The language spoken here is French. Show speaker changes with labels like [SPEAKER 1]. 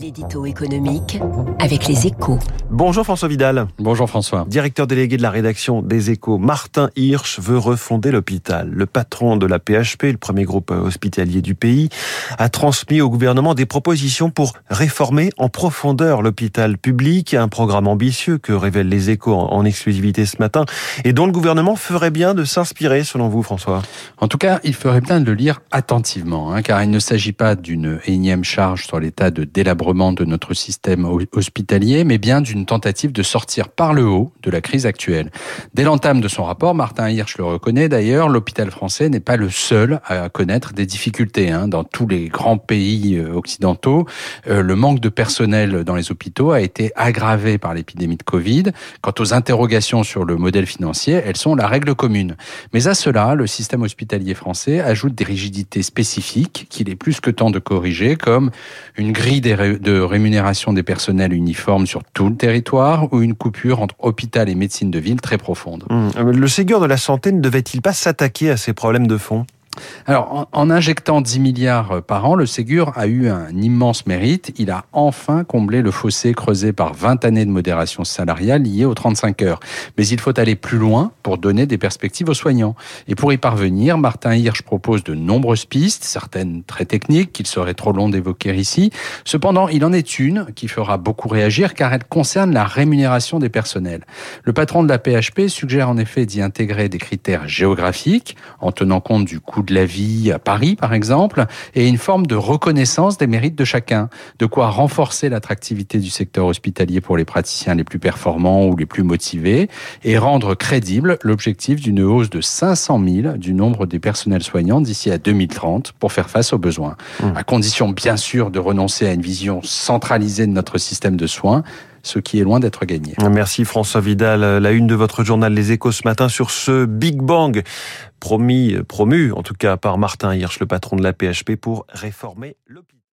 [SPEAKER 1] L'édito économique avec les échos.
[SPEAKER 2] Bonjour François Vidal.
[SPEAKER 3] Bonjour François.
[SPEAKER 2] Directeur délégué de la rédaction des échos, Martin Hirsch veut refonder l'hôpital. Le patron de la PHP, le premier groupe hospitalier du pays, a transmis au gouvernement des propositions pour réformer en profondeur l'hôpital public, un programme ambitieux que révèlent les échos en exclusivité ce matin et dont le gouvernement ferait bien de s'inspirer selon vous François.
[SPEAKER 3] En tout cas, il ferait bien de le lire attentivement, hein, car il ne s'agit pas d'une énième charge sur l'état de délabrement de notre système hospitalier, mais bien d'une tentative de sortir par le haut de la crise actuelle. Dès l'entame de son rapport, Martin Hirsch le reconnaît d'ailleurs, l'hôpital français n'est pas le seul à connaître des difficultés. Hein. Dans tous les grands pays euh, occidentaux, euh, le manque de personnel dans les hôpitaux a été aggravé par l'épidémie de Covid. Quant aux interrogations sur le modèle financier, elles sont la règle commune. Mais à cela, le système hospitalier français ajoute des rigidités spécifiques qu'il est plus que temps de corriger, comme une grille des de rémunération des personnels uniformes sur tout le territoire ou une coupure entre hôpital et médecine de ville très profonde?
[SPEAKER 2] Mmh. Le Ségur de la santé ne devait-il pas s'attaquer à ces problèmes de fond?
[SPEAKER 3] Alors, en, injectant 10 milliards euh, par an, le Ségur a eu un immense mérite. Il a enfin comblé le fossé creusé par 20 années de modération salariale liée aux 35 heures. Mais il faut aller plus loin pour donner des perspectives aux soignants. Et pour y parvenir, Martin Hirsch propose de nombreuses pistes, certaines très techniques, qu'il serait trop long d'évoquer ici. Cependant, il en est une qui fera beaucoup réagir car elle concerne la rémunération des personnels. Le patron de la PHP suggère en effet d'y intégrer des critères géographiques en tenant compte du coût de la vie à Paris, par exemple, et une forme de reconnaissance des mérites de chacun. De quoi renforcer l'attractivité du secteur hospitalier pour les praticiens les plus performants ou les plus motivés et rendre crédible l'objectif d'une hausse de 500 000 du nombre des personnels soignants d'ici à 2030 pour faire face aux besoins. Mmh. À condition, bien sûr, de renoncer à une vision centralisée de notre système de soins ce qui est loin d'être gagné.
[SPEAKER 2] Merci François Vidal. La une de votre journal Les Échos ce matin sur ce Big Bang promis, promu en tout cas par Martin Hirsch, le patron de la PHP, pour réformer l'hôpital.